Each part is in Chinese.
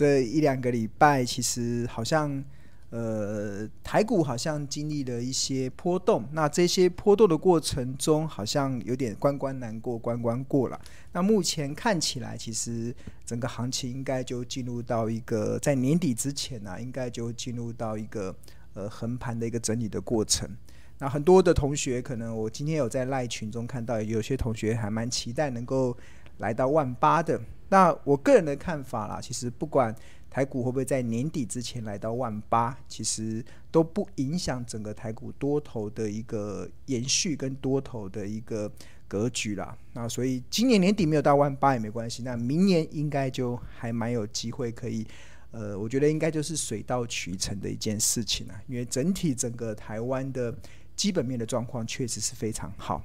这一两个礼拜，其实好像。呃，台股好像经历了一些波动，那这些波动的过程中，好像有点关关难过关关过了。那目前看起来，其实整个行情应该就进入到一个在年底之前呢、应该就进入到一个呃横盘的一个整理的过程。那很多的同学，可能我今天有在赖群中看到，有些同学还蛮期待能够来到万八的。那我个人的看法啦，其实不管。台股会不会在年底之前来到万八？其实都不影响整个台股多头的一个延续跟多头的一个格局啦。那所以今年年底没有到万八也没关系。那明年应该就还蛮有机会可以，呃，我觉得应该就是水到渠成的一件事情啊。因为整体整个台湾的基本面的状况确实是非常好。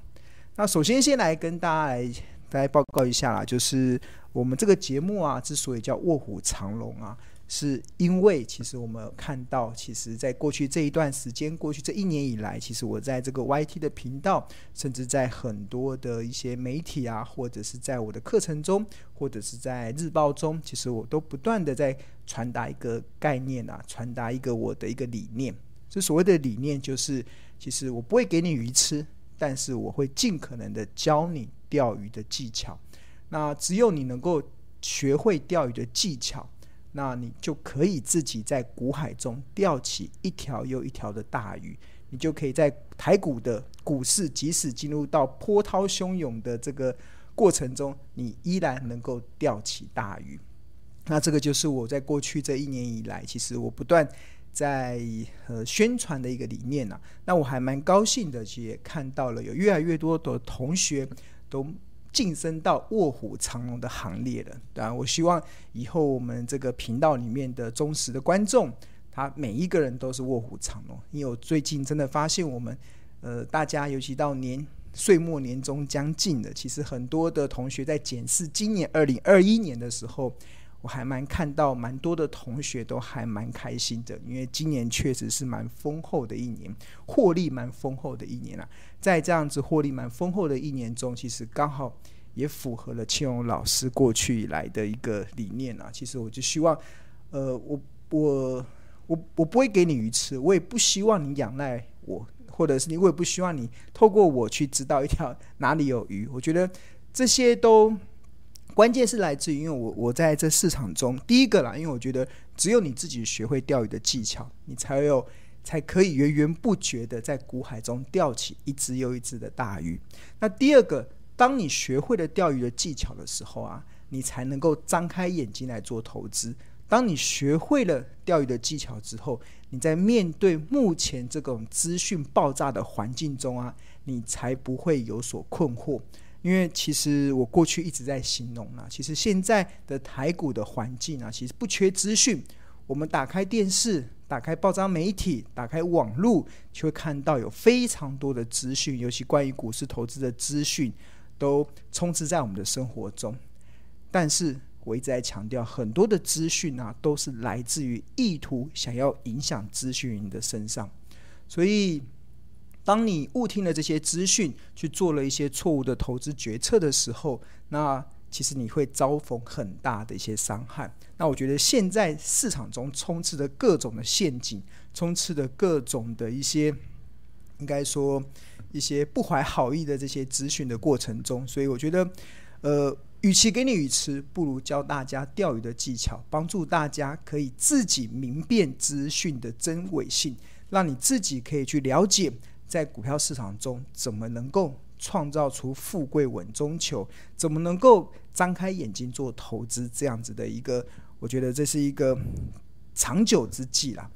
那首先先来跟大家来大家报告一下啦，就是。我们这个节目啊，之所以叫卧虎藏龙啊，是因为其实我们看到，其实在过去这一段时间，过去这一年以来，其实我在这个 YT 的频道，甚至在很多的一些媒体啊，或者是在我的课程中，或者是在日报中，其实我都不断的在传达一个概念啊，传达一个我的一个理念。这所谓的理念就是，其实我不会给你鱼吃，但是我会尽可能的教你钓鱼的技巧。那只有你能够学会钓鱼的技巧，那你就可以自己在股海中钓起一条又一条的大鱼。你就可以在台股的股市，即使进入到波涛汹涌的这个过程中，你依然能够钓起大鱼。那这个就是我在过去这一年以来，其实我不断在呃宣传的一个理念啊。那我还蛮高兴的，其实也看到了有越来越多的同学都。晋升到卧虎藏龙的行列了，对啊，我希望以后我们这个频道里面的忠实的观众，他每一个人都是卧虎藏龙。因为我最近真的发现，我们呃大家尤其到年岁末年终将近了，其实很多的同学在检视今年二零二一年的时候。我还蛮看到蛮多的同学都还蛮开心的，因为今年确实是蛮丰厚的一年，获利蛮丰厚的一年啊。在这样子获利蛮丰厚的一年中，其实刚好也符合了庆荣老师过去以来的一个理念啊。其实我就希望，呃，我我我我不会给你鱼吃，我也不希望你仰赖我，或者是你，我也不希望你透过我去知道一条哪里有鱼。我觉得这些都。关键是来自于，因为我我在这市场中，第一个啦，因为我觉得只有你自己学会钓鱼的技巧，你才有才可以源源不绝的在股海中钓起一只又一只的大鱼。那第二个，当你学会了钓鱼的技巧的时候啊，你才能够张开眼睛来做投资。当你学会了钓鱼的技巧之后，你在面对目前这种资讯爆炸的环境中啊，你才不会有所困惑。因为其实我过去一直在形容啊，其实现在的台股的环境啊，其实不缺资讯。我们打开电视、打开报章媒体、打开网络，就会看到有非常多的资讯，尤其关于股市投资的资讯，都充斥在我们的生活中。但是我一直在强调，很多的资讯啊，都是来自于意图想要影响资讯人的身上，所以。当你误听了这些资讯，去做了一些错误的投资决策的时候，那其实你会遭逢很大的一些伤害。那我觉得现在市场中充斥着各种的陷阱，充斥着各种的一些，应该说一些不怀好意的这些资讯的过程中，所以我觉得，呃，与其给你鱼吃，不如教大家钓鱼的技巧，帮助大家可以自己明辨资讯的真伪性，让你自己可以去了解。在股票市场中，怎么能够创造出富贵稳中求？怎么能够张开眼睛做投资？这样子的一个，我觉得这是一个长久之计啦。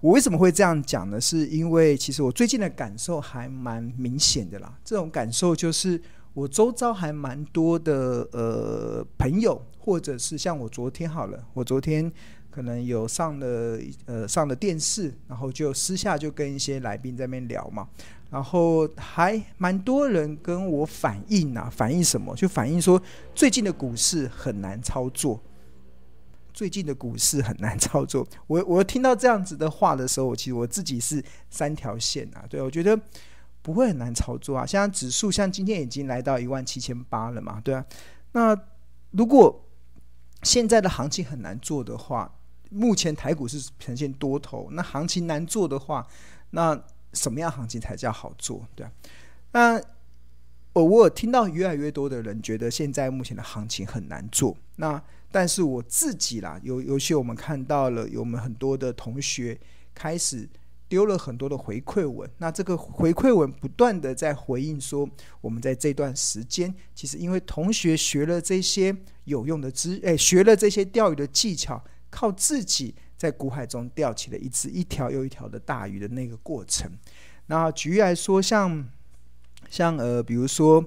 我为什么会这样讲呢？是因为其实我最近的感受还蛮明显的啦。这种感受就是，我周遭还蛮多的呃朋友，或者是像我昨天好了，我昨天。可能有上了呃上了电视，然后就私下就跟一些来宾在那边聊嘛，然后还蛮多人跟我反映啊，反映什么？就反映说最近的股市很难操作，最近的股市很难操作。我我听到这样子的话的时候，我其实我自己是三条线啊，对，我觉得不会很难操作啊。像指数，像今天已经来到一万七千八了嘛，对啊。那如果现在的行情很难做的话，目前台股是呈现多头，那行情难做的话，那什么样行情才叫好做？对啊，那我我有听到越来越多的人觉得现在目前的行情很难做，那但是我自己啦，有尤其我们看到了有我们很多的同学开始。丢了很多的回馈文，那这个回馈文不断的在回应说，我们在这段时间，其实因为同学学了这些有用的知，诶，学了这些钓鱼的技巧，靠自己在股海中钓起了一只一条又一条的大鱼的那个过程。那举例来说，像像呃，比如说，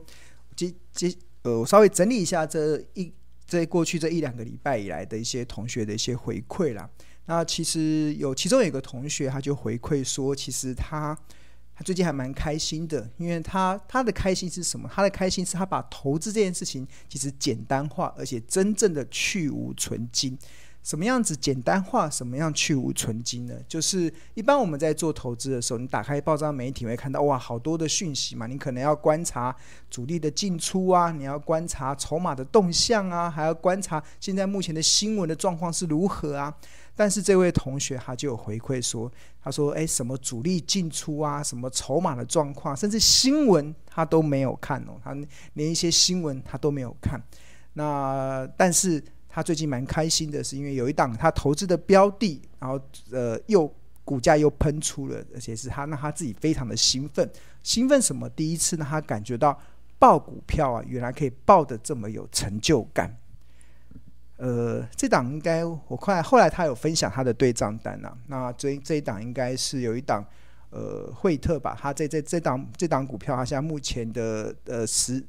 这这呃，我稍微整理一下这一在过去这一两个礼拜以来的一些同学的一些回馈啦。那其实有其中有一个同学，他就回馈说，其实他他最近还蛮开心的，因为他他的开心是什么？他的开心是他把投资这件事情其实简单化，而且真正的去无存菁。什么样子简单化？什么样去无存金呢？就是一般我们在做投资的时候，你打开报章媒体会看到哇，好多的讯息嘛，你可能要观察主力的进出啊，你要观察筹码的动向啊，还要观察现在目前的新闻的状况是如何啊。但是这位同学他就有回馈说，他说：“诶，什么主力进出啊，什么筹码的状况，甚至新闻他都没有看哦，他连一些新闻他都没有看。那但是他最近蛮开心的，是因为有一档他投资的标的，然后呃又股价又喷出了，而且是他让他自己非常的兴奋。兴奋什么？第一次呢，他感觉到抱股票啊，原来可以抱得这么有成就感。”呃，这档应该我快后来他有分享他的对账单、啊。那这这一档应该是有一档呃惠特吧，他这这这档这档股票，他现在目前的呃十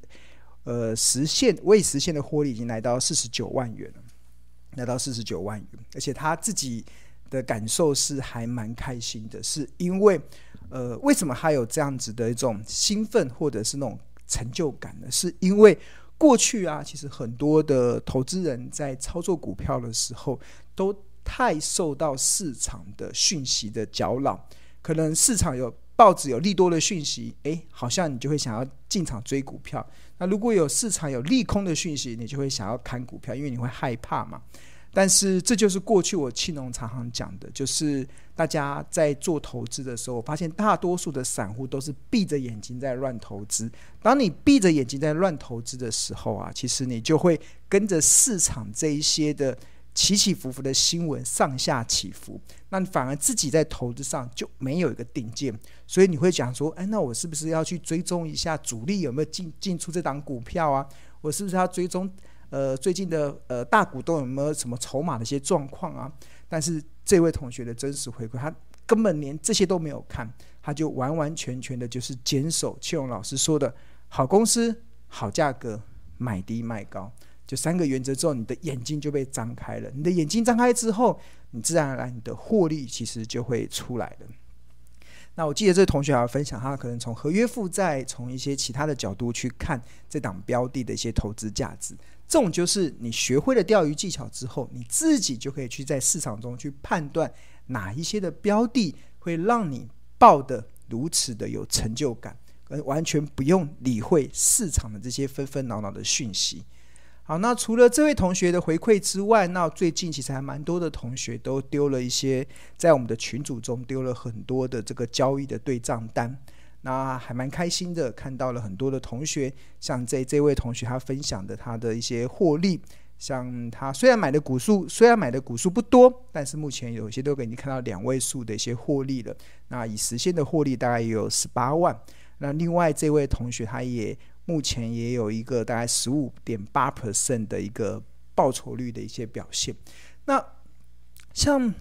呃实现未实现的获利已经来到四十九万元了，来到四十九万元，而且他自己的感受是还蛮开心的，是因为呃为什么他有这样子的一种兴奋或者是那种成就感呢？是因为。过去啊，其实很多的投资人在操作股票的时候，都太受到市场的讯息的搅扰。可能市场有报纸有利多的讯息，诶，好像你就会想要进场追股票。那如果有市场有利空的讯息，你就会想要看股票，因为你会害怕嘛。但是这就是过去我庆农常常讲的，就是大家在做投资的时候，我发现大多数的散户都是闭着眼睛在乱投资。当你闭着眼睛在乱投资的时候啊，其实你就会跟着市场这一些的起起伏伏的新闻上下起伏，那你反而自己在投资上就没有一个定见，所以你会讲说，哎，那我是不是要去追踪一下主力有没有进进出这档股票啊？我是不是要追踪？呃，最近的呃大股东有没有什么筹码的一些状况啊？但是这位同学的真实回馈，他根本连这些都没有看，他就完完全全的就是坚守庆荣老师说的好公司、好价格、买低卖高，就三个原则之后，你的眼睛就被张开了。你的眼睛张开之后，你自然而然你的获利其实就会出来了。那我记得这个同学还要分享，他可能从合约负债，从一些其他的角度去看这档标的的一些投资价值。这种就是你学会了钓鱼技巧之后，你自己就可以去在市场中去判断哪一些的标的会让你抱得如此的有成就感，而完全不用理会市场的这些纷纷扰扰的讯息。好，那除了这位同学的回馈之外，那最近其实还蛮多的同学都丢了一些在我们的群组中丢了很多的这个交易的对账单。那还蛮开心的，看到了很多的同学，像这这位同学他分享的他的一些获利，像他虽然买的股数虽然买的股数不多，但是目前有些都给你看到两位数的一些获利了。那已实现的获利大概也有十八万。那另外这位同学他也目前也有一个大概十五点八 percent 的一个报酬率的一些表现。那像。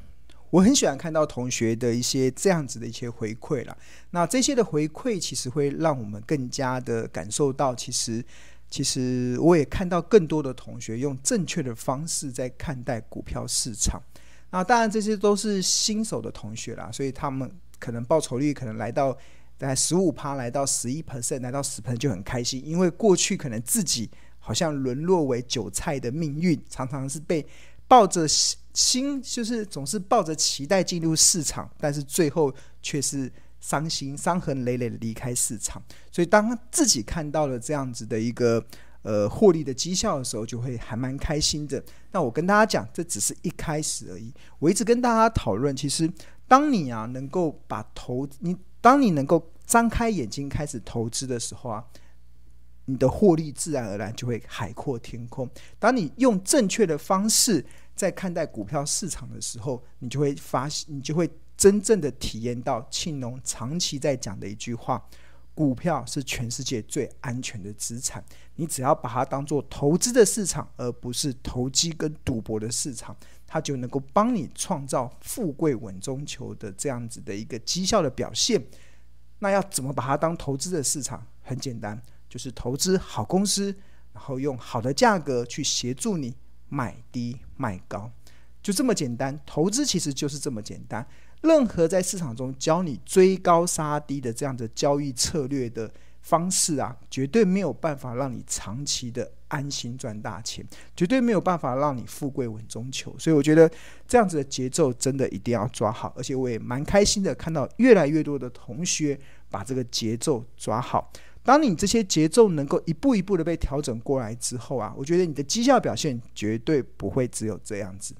我很喜欢看到同学的一些这样子的一些回馈了。那这些的回馈其实会让我们更加的感受到，其实其实我也看到更多的同学用正确的方式在看待股票市场。那当然这些都是新手的同学啦，所以他们可能报酬率可能来到大概十五趴，来到十一 percent，来到十 percent 就很开心，因为过去可能自己好像沦落为韭菜的命运，常常是被。抱着心，就是总是抱着期待进入市场，但是最后却是伤心、伤痕累累的离开市场。所以，当自己看到了这样子的一个呃获利的绩效的时候，就会还蛮开心的。那我跟大家讲，这只是一开始而已。我一直跟大家讨论，其实当你啊能够把投你，当你能够张开眼睛开始投资的时候啊。你的获利自然而然就会海阔天空。当你用正确的方式在看待股票市场的时候，你就会发现，你就会真正的体验到庆农长期在讲的一句话：股票是全世界最安全的资产。你只要把它当做投资的市场，而不是投机跟赌博的市场，它就能够帮你创造富贵稳中求的这样子的一个绩效的表现。那要怎么把它当投资的市场？很简单。就是投资好公司，然后用好的价格去协助你买低卖高，就这么简单。投资其实就是这么简单。任何在市场中教你追高杀低的这样的交易策略的方式啊，绝对没有办法让你长期的安心赚大钱，绝对没有办法让你富贵稳中求。所以我觉得这样子的节奏真的一定要抓好，而且我也蛮开心的看到越来越多的同学把这个节奏抓好。当你这些节奏能够一步一步的被调整过来之后啊，我觉得你的绩效表现绝对不会只有这样子。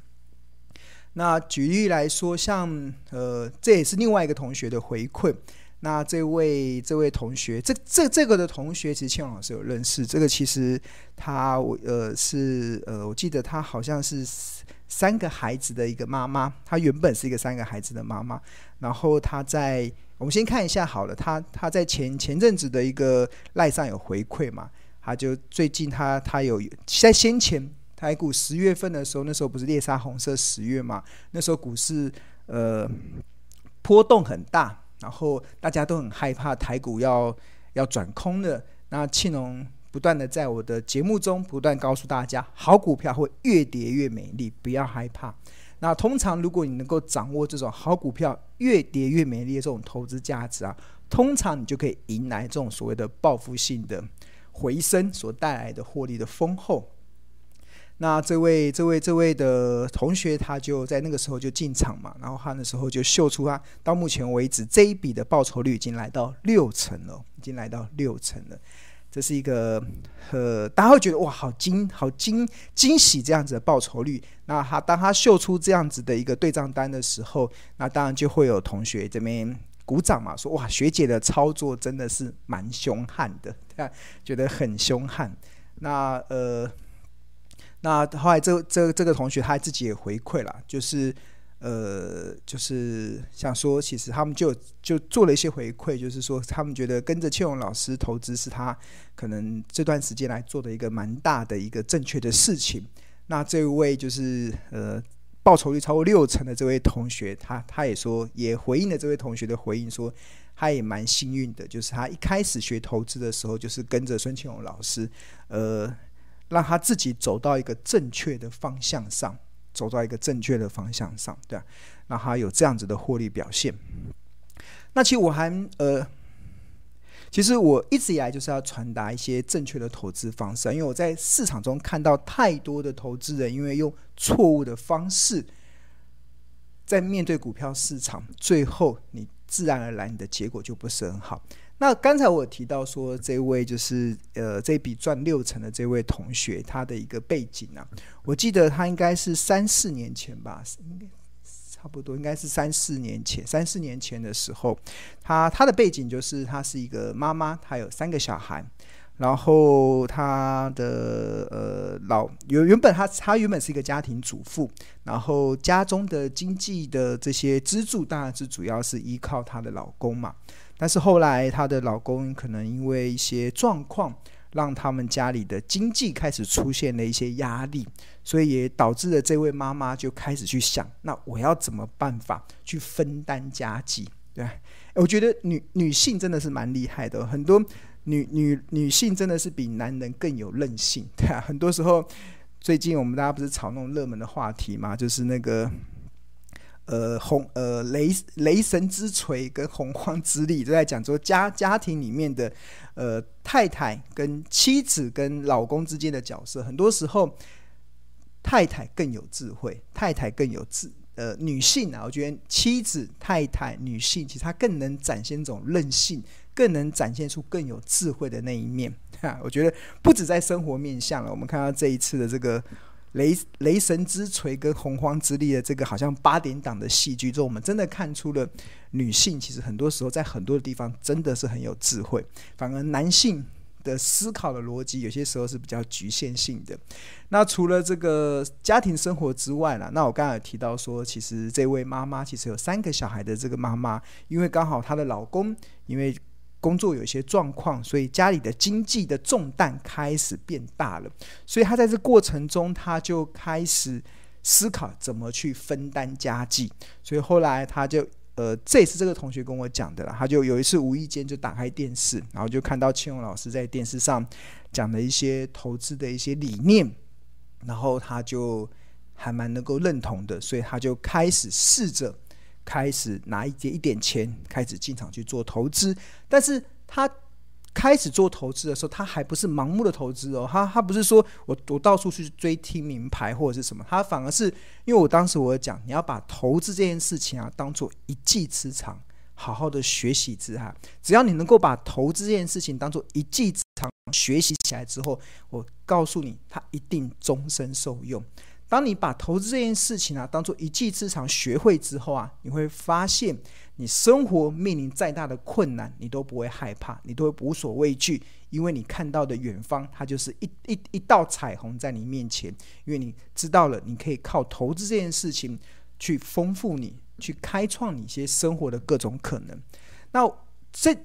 那举例来说，像呃，这也是另外一个同学的回馈。那这位这位同学，这这这个的同学，其实庆老师有认识。这个其实他我呃是呃，我记得他好像是三个孩子的一个妈妈。他原本是一个三个孩子的妈妈，然后他在。我们先看一下好了，他他在前前阵子的一个赖上有回馈嘛，他就最近他他有在先前台股十月份的时候，那时候不是猎杀红色十月嘛，那时候股市呃波动很大，然后大家都很害怕台股要要转空的，那庆农不断的在我的节目中不断告诉大家，好股票会越跌越美丽，不要害怕。那通常，如果你能够掌握这种好股票越跌越美丽的这种投资价值啊，通常你就可以迎来这种所谓的报复性的回升所带来的获利的丰厚。那这位、这位、这位的同学，他就在那个时候就进场嘛，然后他那时候就秀出他到目前为止这一笔的报酬率已经来到六成了，已经来到六成了。这是一个呃，大家会觉得哇，好惊，好惊惊喜这样子的报酬率。那他当他秀出这样子的一个对账单的时候，那当然就会有同学这边鼓掌嘛，说哇，学姐的操作真的是蛮凶悍的，对？觉得很凶悍。那呃，那后来这这这个同学他自己也回馈了，就是。呃，就是想说，其实他们就就做了一些回馈，就是说他们觉得跟着庆荣老师投资是他可能这段时间来做的一个蛮大的一个正确的事情。那这位就是呃报酬率超过六成的这位同学，他他也说也回应了这位同学的回应，说他也蛮幸运的，就是他一开始学投资的时候，就是跟着孙庆荣老师，呃，让他自己走到一个正确的方向上。走到一个正确的方向上，对啊，那他有这样子的获利表现。那其实我还呃，其实我一直以来就是要传达一些正确的投资方式，因为我在市场中看到太多的投资人，因为用错误的方式在面对股票市场，最后你自然而然你的结果就不是很好。那刚才我提到说，这位就是呃，这笔赚六成的这位同学，他的一个背景啊，我记得他应该是三四年前吧，应该差不多应该是三四年前，三四年前的时候，他他的背景就是他是一个妈妈，他有三个小孩，然后他的呃老原原本他他原本是一个家庭主妇，然后家中的经济的这些支柱当然是主要是依靠她的老公嘛。但是后来，她的老公可能因为一些状况，让他们家里的经济开始出现了一些压力，所以也导致了这位妈妈就开始去想：那我要怎么办法去分担家计？对，我觉得女女性真的是蛮厉害的，很多女女女性真的是比男人更有韧性。对啊，很多时候，最近我们大家不是炒那种热门的话题嘛，就是那个。呃，洪呃雷雷神之锤跟洪荒之力都在讲说家家庭里面的呃太太跟妻子跟老公之间的角色，很多时候太太更有智慧，太太更有智呃女性啊，我觉得妻子太太女性其实她更能展现这种韧性，更能展现出更有智慧的那一面。哈，我觉得不止在生活面向了，我们看到这一次的这个雷雷神之锤跟洪荒之力的这个好像八点档的戏剧中，我们真的看出了女性其实很多时候在很多的地方真的是很有智慧，反而男性。的思考的逻辑有些时候是比较局限性的。那除了这个家庭生活之外呢，那我刚才有提到说，其实这位妈妈其实有三个小孩的这个妈妈，因为刚好她的老公因为工作有些状况，所以家里的经济的重担开始变大了。所以她在这过程中，她就开始思考怎么去分担家计。所以后来她就。呃，这也是这个同学跟我讲的啦。他就有一次无意间就打开电视，然后就看到庆荣老师在电视上讲的一些投资的一些理念，然后他就还蛮能够认同的，所以他就开始试着开始拿一点一点钱开始进场去做投资，但是他。开始做投资的时候，他还不是盲目的投资哦，他他不是说我我到处去追听名牌或者是什么，他反而是因为我当时我讲，你要把投资这件事情啊当做一技之长，好好的学习之哈，只要你能够把投资这件事情当做一技之长学习起来之后，我告诉你，他一定终身受用。当你把投资这件事情啊当做一技之长学会之后啊，你会发现。你生活面临再大的困难，你都不会害怕，你都会无所畏惧，因为你看到的远方，它就是一一一道彩虹在你面前。因为你知道了，你可以靠投资这件事情去丰富你，去开创你一些生活的各种可能。那这，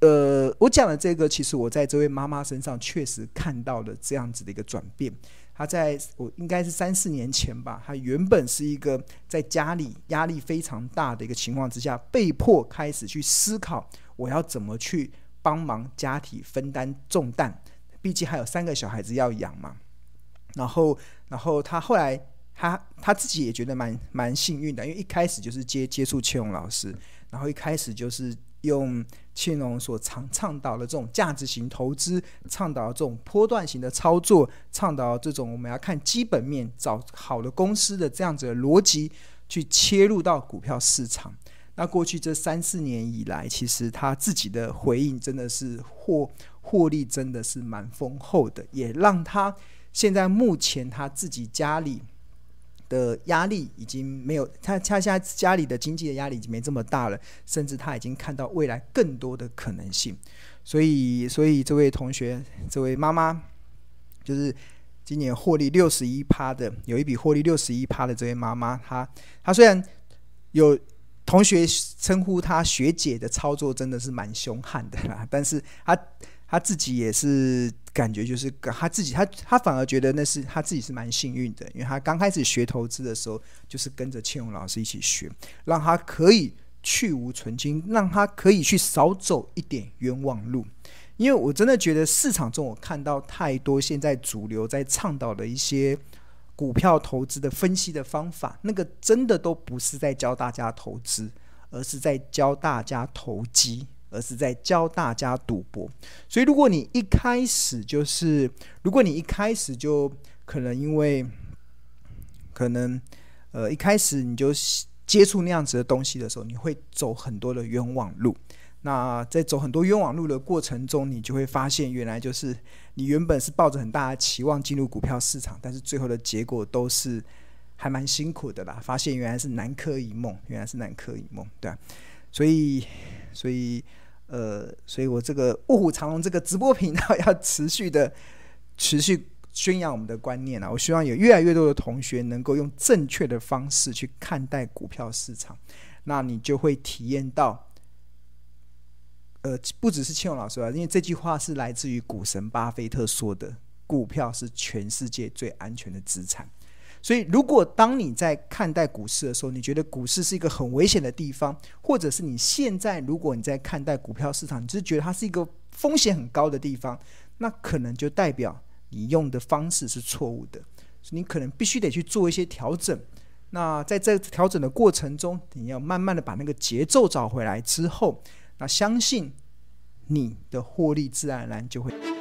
呃，我讲的这个，其实我在这位妈妈身上确实看到了这样子的一个转变。他在我应该是三四年前吧，他原本是一个在家里压力非常大的一个情况之下，被迫开始去思考我要怎么去帮忙家庭分担重担，毕竟还有三个小孩子要养嘛。然后，然后他后来他他自己也觉得蛮蛮幸运的，因为一开始就是接接触千荣老师，然后一开始就是。用庆隆所倡倡导的这种价值型投资，倡导这种波段型的操作，倡导这种我们要看基本面、找好的公司的这样子的逻辑去切入到股票市场。那过去这三四年以来，其实他自己的回应真的是获获利真的是蛮丰厚的，也让他现在目前他自己家里。的压力已经没有，他他现在家里的经济的压力已经没这么大了，甚至他已经看到未来更多的可能性。所以，所以这位同学，这位妈妈，就是今年获利六十一趴的，有一笔获利六十一趴的这位妈妈，她她虽然有同学称呼她学姐的操作真的是蛮凶悍的啦，但是她。她自己也是感觉就是他自己，他他反而觉得那是他自己是蛮幸运的，因为他刚开始学投资的时候，就是跟着庆荣老师一起学，让他可以去无存金，让他可以去少走一点冤枉路。因为我真的觉得市场中我看到太多现在主流在倡导的一些股票投资的分析的方法，那个真的都不是在教大家投资，而是在教大家投机。而是在教大家赌博，所以如果你一开始就是，如果你一开始就可能因为可能呃一开始你就接触那样子的东西的时候，你会走很多的冤枉路。那在走很多冤枉路的过程中，你就会发现，原来就是你原本是抱着很大的期望进入股票市场，但是最后的结果都是还蛮辛苦的啦。发现原来是南柯一梦，原来是南柯一梦，对，所以。所以，呃，所以我这个卧虎藏龙这个直播频道 要持续的、持续宣扬我们的观念啊！我希望有越来越多的同学能够用正确的方式去看待股票市场，那你就会体验到，呃，不只是庆荣老师啊，因为这句话是来自于股神巴菲特说的：“股票是全世界最安全的资产。”所以，如果当你在看待股市的时候，你觉得股市是一个很危险的地方，或者是你现在如果你在看待股票市场，你就是觉得它是一个风险很高的地方，那可能就代表你用的方式是错误的，你可能必须得去做一些调整。那在这调整的过程中，你要慢慢的把那个节奏找回来之后，那相信你的获利自然而然就会。